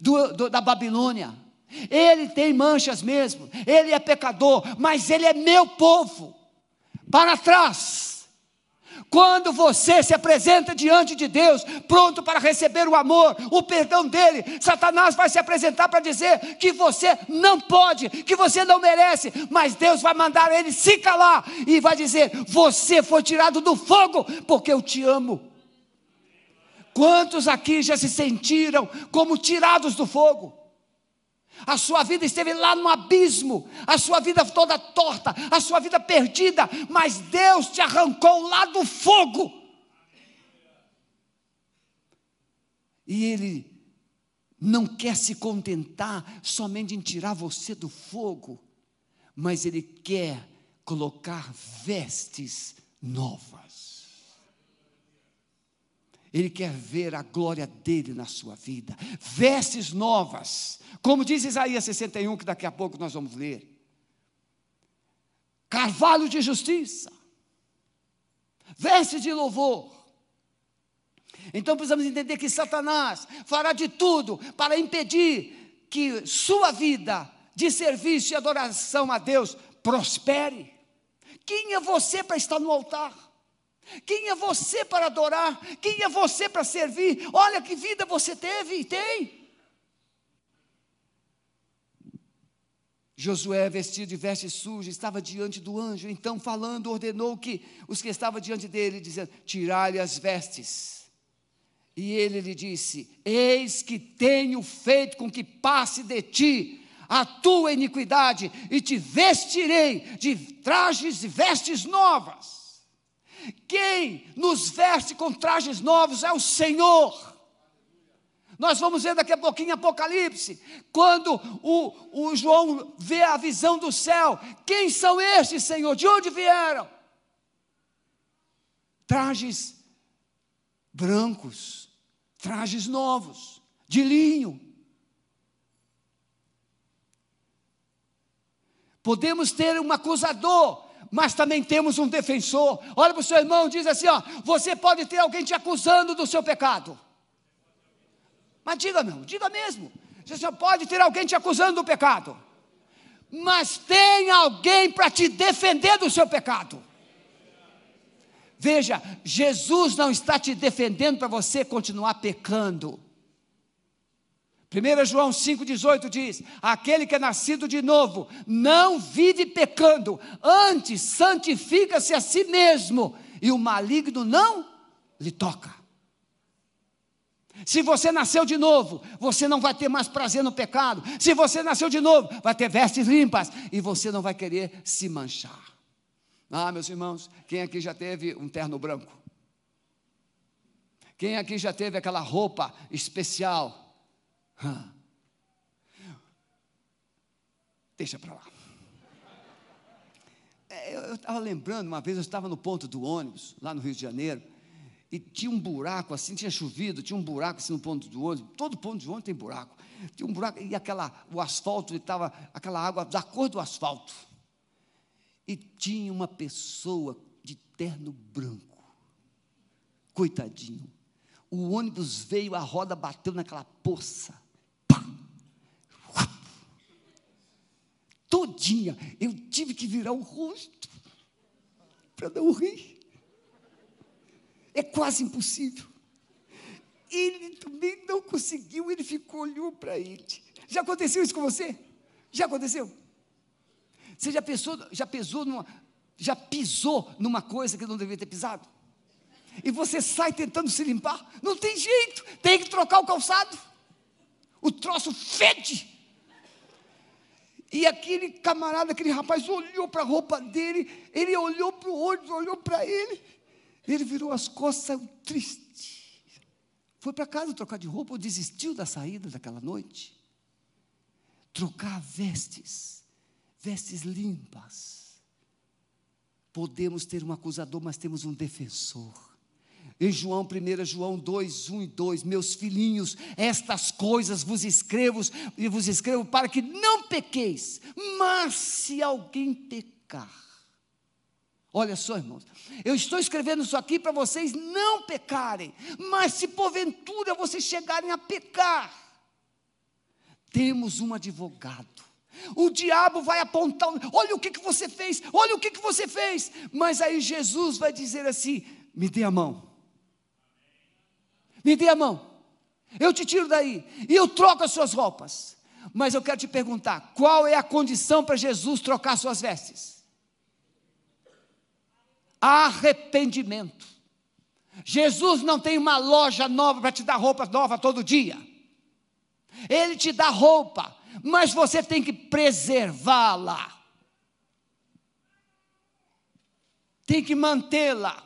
do, do, da Babilônia. Ele tem manchas mesmo, ele é pecador, mas ele é meu povo. Para trás. Quando você se apresenta diante de Deus, pronto para receber o amor, o perdão dele, Satanás vai se apresentar para dizer que você não pode, que você não merece, mas Deus vai mandar ele se calar e vai dizer: Você foi tirado do fogo, porque eu te amo. Quantos aqui já se sentiram como tirados do fogo? A sua vida esteve lá no abismo, a sua vida toda torta, a sua vida perdida, mas Deus te arrancou lá do fogo. E Ele não quer se contentar somente em tirar você do fogo, mas Ele quer colocar vestes novas. Ele quer ver a glória dele na sua vida, vestes novas, como diz Isaías 61, que daqui a pouco nós vamos ler. Carvalho de justiça, vestes de louvor. Então precisamos entender que Satanás fará de tudo para impedir que sua vida de serviço e adoração a Deus prospere. Quem é você para estar no altar? Quem é você para adorar? Quem é você para servir? Olha que vida você teve e tem. Josué, vestido de vestes sujas, estava diante do anjo, então, falando, ordenou que os que estavam diante dele, dizendo: Tirai-lhe as vestes. E ele lhe disse: Eis que tenho feito com que passe de ti a tua iniquidade, e te vestirei de trajes e vestes novas. Quem nos veste com trajes novos é o Senhor. Nós vamos ver daqui a pouquinho Apocalipse, quando o, o João vê a visão do céu. Quem são estes, Senhor? De onde vieram? Trajes brancos, trajes novos, de linho. Podemos ter um acusador, mas também temos um defensor. Olha para o seu irmão, diz assim: ó, você pode ter alguém te acusando do seu pecado. Mas diga, não, diga mesmo. Você pode ter alguém te acusando do pecado. Mas tem alguém para te defender do seu pecado. Veja, Jesus não está te defendendo para você continuar pecando. 1 João 5,18 diz: Aquele que é nascido de novo não vive pecando, antes santifica-se a si mesmo, e o maligno não lhe toca. Se você nasceu de novo, você não vai ter mais prazer no pecado. Se você nasceu de novo, vai ter vestes limpas e você não vai querer se manchar. Ah, meus irmãos, quem aqui já teve um terno branco? Quem aqui já teve aquela roupa especial? Deixa para lá. É, eu estava lembrando, uma vez eu estava no ponto do ônibus, lá no Rio de Janeiro, e tinha um buraco assim, tinha chovido, tinha um buraco assim no ponto do ônibus, todo ponto de ônibus tem buraco. Tinha um buraco, e aquela, o asfalto estava, aquela água da cor do asfalto. E tinha uma pessoa de terno branco. Coitadinho. O ônibus veio, a roda bateu naquela poça. Todinha. Eu tive que virar o rosto para não rir. É quase impossível. Ele também não conseguiu, ele ficou, olhou para ele. Já aconteceu isso com você? Já aconteceu? Você já pensou, já pesou numa, já pisou numa coisa que não deveria ter pisado? E você sai tentando se limpar? Não tem jeito, tem que trocar o calçado. O troço fede. E aquele camarada, aquele rapaz olhou para a roupa dele, ele olhou para o olho, olhou para ele. Ele virou as costas, saiu triste. Foi para casa trocar de roupa ou desistiu da saída daquela noite. Trocar vestes, vestes limpas. Podemos ter um acusador, mas temos um defensor. Em João, 1 João 2, 1 e 2, meus filhinhos, estas coisas vos escrevo e vos escrevo para que não pequeis, mas se alguém pecar, Olha só, irmãos, eu estou escrevendo isso aqui para vocês não pecarem, mas se porventura vocês chegarem a pecar, temos um advogado. O diabo vai apontar, olha o que, que você fez, olha o que, que você fez, mas aí Jesus vai dizer assim: me dê a mão, me dê a mão, eu te tiro daí, e eu troco as suas roupas. Mas eu quero te perguntar: qual é a condição para Jesus trocar suas vestes? arrependimento. Jesus não tem uma loja nova para te dar roupa nova todo dia. Ele te dá roupa, mas você tem que preservá-la. Tem que mantê-la.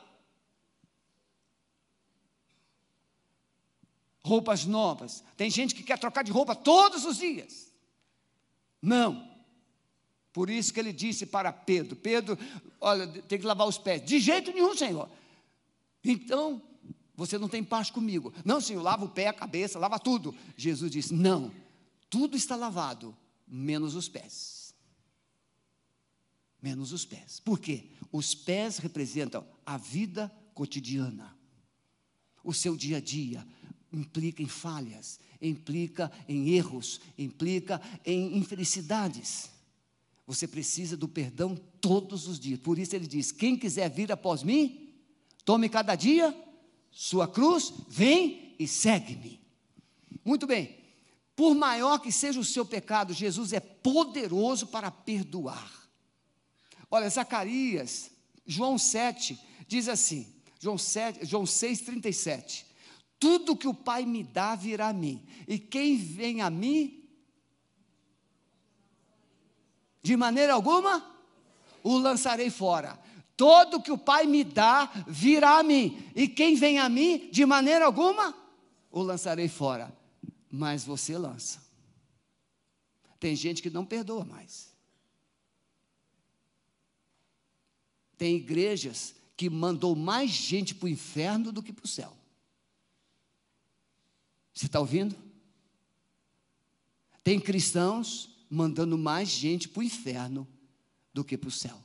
Roupas novas. Tem gente que quer trocar de roupa todos os dias. Não. Por isso que ele disse para Pedro: Pedro, olha, tem que lavar os pés. De jeito nenhum, Senhor. Então, você não tem paz comigo. Não, Senhor, lava o pé, a cabeça, lava tudo. Jesus disse: Não, tudo está lavado, menos os pés. Menos os pés. Por quê? Os pés representam a vida cotidiana. O seu dia a dia implica em falhas, implica em erros, implica em infelicidades. Você precisa do perdão todos os dias. Por isso ele diz: quem quiser vir após mim, tome cada dia sua cruz, vem e segue-me. Muito bem. Por maior que seja o seu pecado, Jesus é poderoso para perdoar. Olha, Zacarias, João 7, diz assim, João, 7, João 6, 37. Tudo que o Pai me dá virá a mim, e quem vem a mim, de maneira alguma, o lançarei fora. Todo que o Pai me dá virá a mim, e quem vem a mim, de maneira alguma, o lançarei fora. Mas você lança. Tem gente que não perdoa mais. Tem igrejas que mandou mais gente para o inferno do que para o céu. Você está ouvindo? Tem cristãos mandando mais gente para o inferno do que para o céu.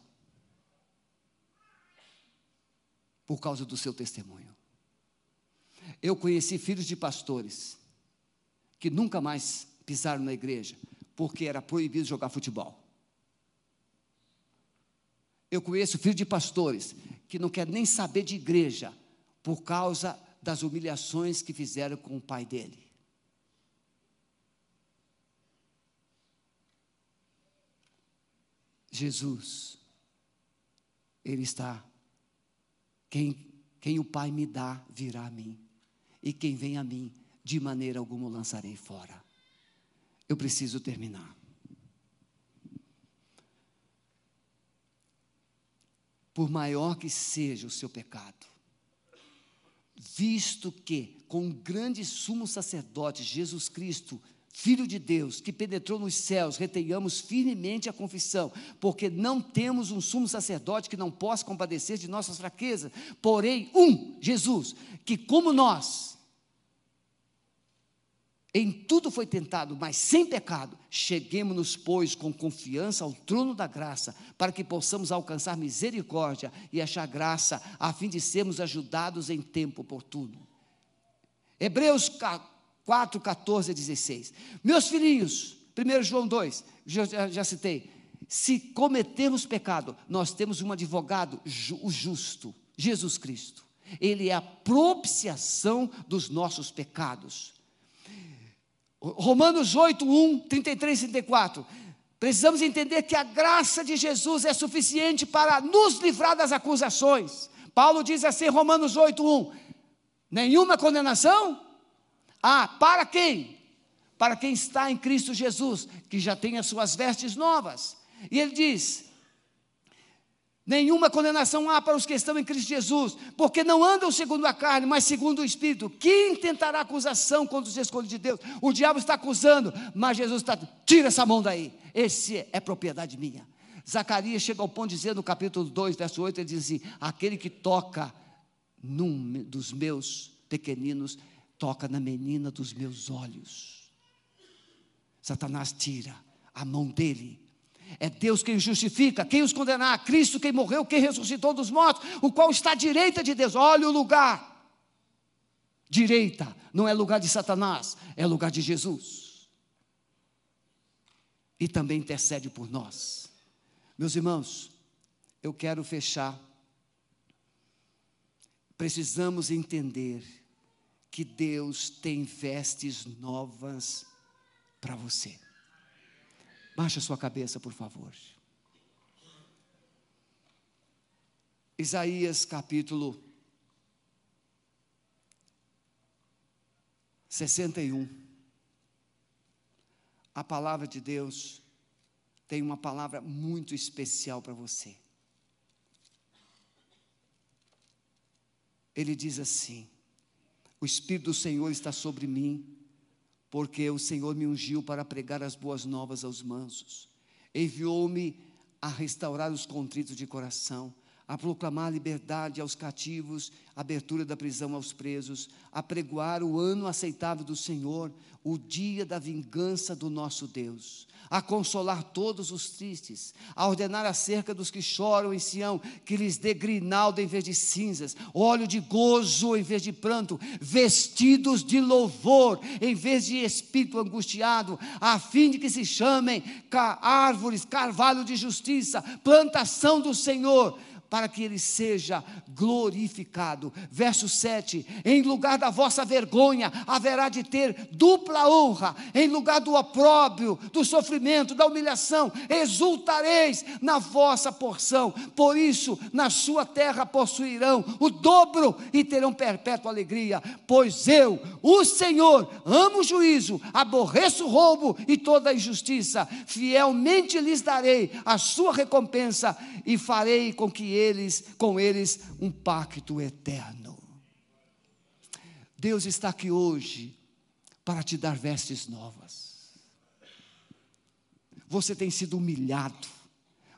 Por causa do seu testemunho. Eu conheci filhos de pastores que nunca mais pisaram na igreja, porque era proibido jogar futebol. Eu conheço filhos de pastores que não querem nem saber de igreja, por causa das humilhações que fizeram com o pai dele. Jesus, Ele está. Quem, quem o Pai me dá, virá a mim. E quem vem a mim, de maneira alguma o lançarei fora. Eu preciso terminar. Por maior que seja o seu pecado, visto que, com o grande sumo sacerdote, Jesus Cristo, Filho de Deus, que penetrou nos céus, retenhamos firmemente a confissão, porque não temos um sumo sacerdote que não possa compadecer de nossas fraquezas, porém, um, Jesus, que como nós, em tudo foi tentado, mas sem pecado, cheguemos-nos, pois, com confiança ao trono da graça, para que possamos alcançar misericórdia e achar graça, a fim de sermos ajudados em tempo oportuno. Hebreus 4, 14 a 16. Meus filhinhos, 1 João 2, já, já citei. Se cometermos pecado, nós temos um advogado, o justo, Jesus Cristo. Ele é a propiciação dos nossos pecados. Romanos 8, 1, 33 e 34. Precisamos entender que a graça de Jesus é suficiente para nos livrar das acusações. Paulo diz assim, Romanos 8, 1. Nenhuma condenação ah, para quem? Para quem está em Cristo Jesus, que já tem as suas vestes novas. E ele diz: Nenhuma condenação há para os que estão em Cristo Jesus, porque não andam segundo a carne, mas segundo o Espírito. Quem tentará acusação contra os escolhidos de Deus? O diabo está acusando, mas Jesus está, tira essa mão daí, esse é propriedade minha. Zacarias chega ao ponto de dizer no capítulo 2, verso 8, ele diz assim: Aquele que toca num dos meus pequeninos, toca na menina dos meus olhos. Satanás tira a mão dele. É Deus quem justifica, quem os condenar, Cristo quem morreu, quem ressuscitou dos mortos, o qual está à direita de Deus. Olha o lugar. Direita não é lugar de Satanás, é lugar de Jesus. E também intercede por nós. Meus irmãos, eu quero fechar. Precisamos entender que Deus tem vestes novas para você. Baixa sua cabeça, por favor. Isaías capítulo 61. A palavra de Deus tem uma palavra muito especial para você. Ele diz assim: o Espírito do Senhor está sobre mim, porque o Senhor me ungiu para pregar as boas novas aos mansos. Enviou-me a restaurar os contritos de coração, a proclamar liberdade aos cativos, abertura da prisão aos presos, a pregoar o ano aceitável do Senhor, o dia da vingança do nosso Deus, a consolar todos os tristes, a ordenar acerca dos que choram em Sião, que lhes dê grinalda em vez de cinzas, óleo de gozo em vez de pranto, vestidos de louvor em vez de espírito angustiado, a fim de que se chamem árvores, carvalho de justiça, plantação do Senhor, para que ele seja glorificado. Verso 7: Em lugar da vossa vergonha, haverá de ter dupla honra, em lugar do opróbrio, do sofrimento, da humilhação, exultareis na vossa porção. Por isso, na sua terra possuirão o dobro e terão perpétua alegria, pois eu, o Senhor, amo o juízo, aborreço o roubo e toda a injustiça, fielmente lhes darei a sua recompensa e farei com que eles, com eles, um pacto eterno. Deus está aqui hoje para te dar vestes novas. Você tem sido humilhado,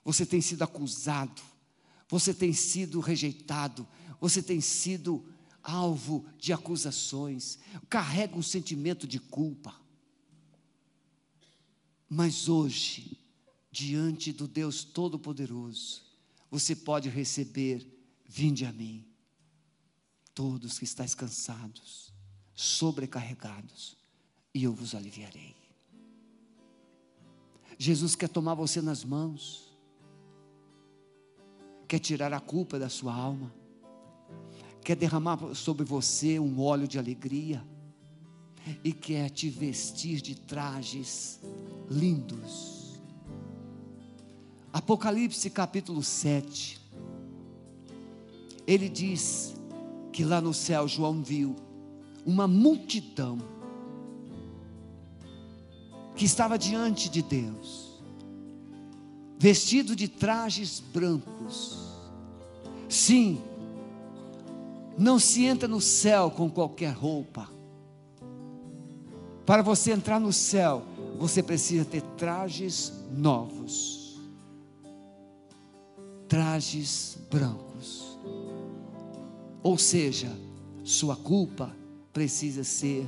você tem sido acusado, você tem sido rejeitado, você tem sido alvo de acusações, carrega um sentimento de culpa. Mas hoje, diante do Deus Todo-Poderoso, você pode receber: vinde a mim, todos que estáis cansados, sobrecarregados, e eu vos aliviarei. Jesus quer tomar você nas mãos, quer tirar a culpa da sua alma, quer derramar sobre você um óleo de alegria e quer te vestir de trajes lindos. Apocalipse capítulo 7. Ele diz que lá no céu João viu uma multidão que estava diante de Deus, vestido de trajes brancos. Sim, não se entra no céu com qualquer roupa. Para você entrar no céu, você precisa ter trajes novos, trajes brancos. Ou seja, sua culpa precisa ser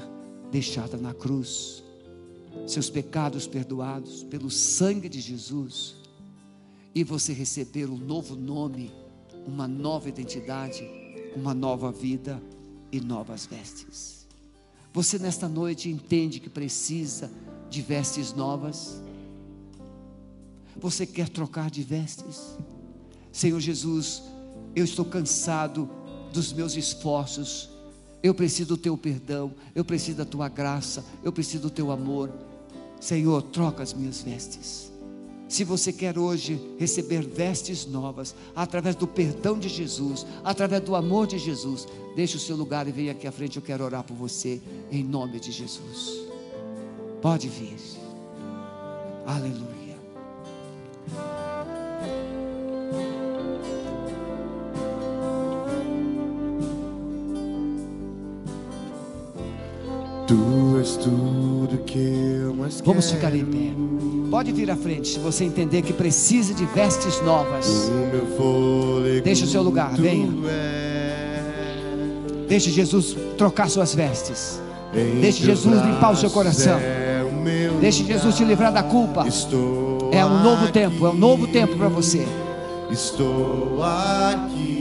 deixada na cruz, seus pecados perdoados pelo sangue de Jesus, e você receber um novo nome, uma nova identidade, uma nova vida e novas vestes. Você nesta noite entende que precisa de vestes novas? Você quer trocar de vestes? Senhor Jesus, eu estou cansado dos meus esforços. Eu preciso do teu perdão, eu preciso da tua graça, eu preciso do teu amor. Senhor, troca as minhas vestes. Se você quer hoje receber vestes novas, através do perdão de Jesus, através do amor de Jesus, deixe o seu lugar e venha aqui à frente. Eu quero orar por você, em nome de Jesus. Pode vir. Aleluia. Vamos ficar em pé. Pode vir à frente se você entender que precisa de vestes novas. Deixa o seu lugar, venha. és. Deixe Jesus trocar suas vestes. Deixe Jesus limpar o seu coração. É Deixe Jesus te livrar da culpa. É um novo tempo, é um novo tempo para você. Estou aqui.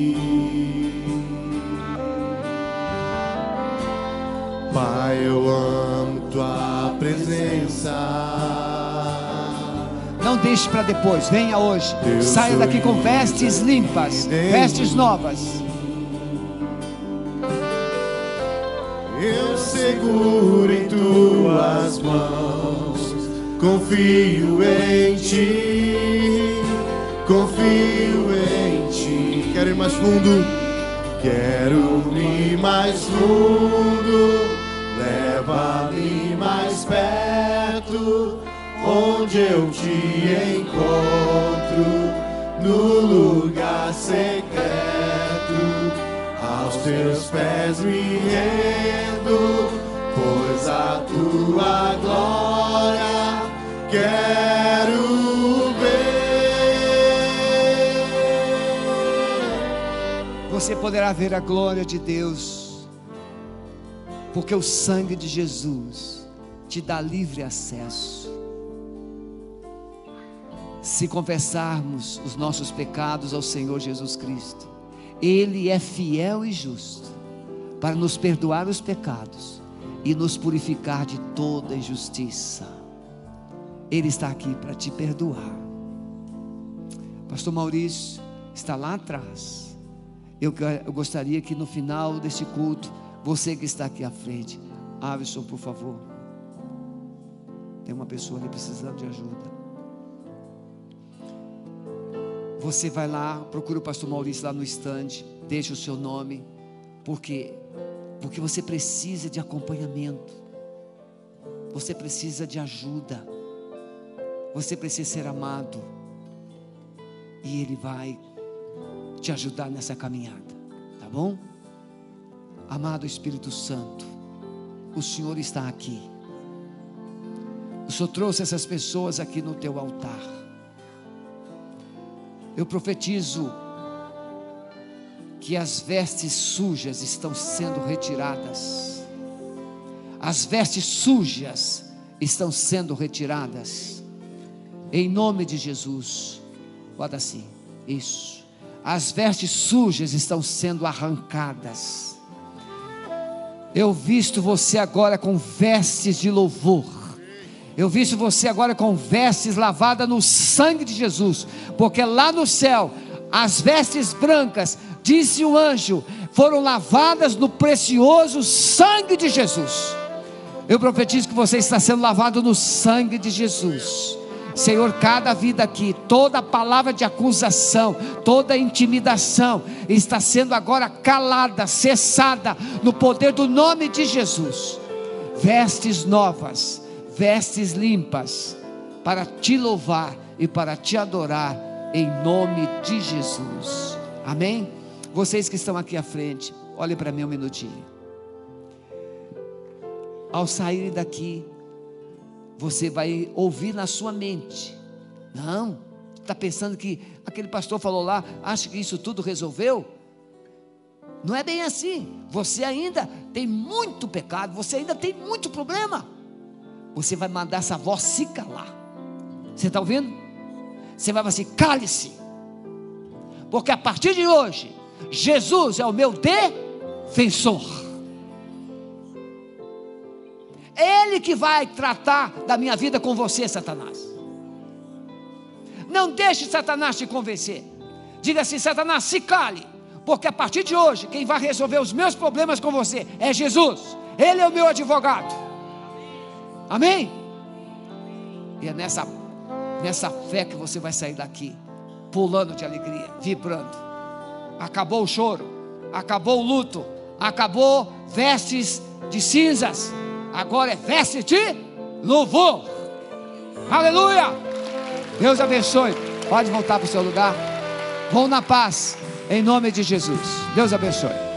Pai, eu amo tua presença. Não deixe para depois, venha hoje. Saia daqui com vestes limpas, vestes novas. Eu seguro em tuas mãos, confio em ti, confio em ti. Quero ir mais fundo, quero ir mais fundo, leva-me mais perto, onde eu te encontro, no lugar secreto aos teus pés me rendo, pois a tua glória quero ver. Você poderá ver a glória de Deus, porque o sangue de Jesus te dá livre acesso. Se confessarmos os nossos pecados ao Senhor Jesus Cristo, Ele é fiel e justo para nos perdoar os pecados e nos purificar de toda injustiça. Ele está aqui para te perdoar. Pastor Maurício, está lá atrás. Eu, eu gostaria que no final desse culto, você que está aqui à frente, Alisson, por favor. Tem uma pessoa ali precisando de ajuda. Você vai lá, procura o pastor Maurício lá no estande, deixa o seu nome, porque porque você precisa de acompanhamento. Você precisa de ajuda. Você precisa ser amado. E ele vai te ajudar nessa caminhada, tá bom? Amado Espírito Santo, o Senhor está aqui. O Senhor trouxe essas pessoas aqui no teu altar. Eu profetizo que as vestes sujas estão sendo retiradas. As vestes sujas estão sendo retiradas. Em nome de Jesus. Bota assim. Isso. As vestes sujas estão sendo arrancadas. Eu visto você agora com vestes de louvor. Eu visto você agora com vestes lavadas no sangue de Jesus, porque lá no céu as vestes brancas, disse o anjo, foram lavadas no precioso sangue de Jesus. Eu profetizo que você está sendo lavado no sangue de Jesus. Senhor, cada vida aqui, toda palavra de acusação, toda intimidação está sendo agora calada, cessada no poder do nome de Jesus. Vestes novas vestes limpas para te louvar e para te adorar em nome de Jesus. Amém? Vocês que estão aqui à frente, olhem para mim um minutinho. Ao sair daqui, você vai ouvir na sua mente. Não, está pensando que aquele pastor falou lá, acha que isso tudo resolveu? Não é bem assim. Você ainda tem muito pecado, você ainda tem muito problema você vai mandar essa voz se calar. Você está ouvindo? Você vai falar assim: cale-se. Porque a partir de hoje, Jesus é o meu defensor. Ele que vai tratar da minha vida com você, Satanás. Não deixe Satanás te convencer. Diga assim: Satanás, se cale. Porque a partir de hoje, quem vai resolver os meus problemas com você é Jesus. Ele é o meu advogado. Amém? E é nessa, nessa fé que você vai sair daqui, pulando de alegria, vibrando. Acabou o choro, acabou o luto, acabou vestes de cinzas, agora é veste de louvor. Aleluia! Deus abençoe. Pode voltar para o seu lugar. Vão na paz, em nome de Jesus. Deus abençoe.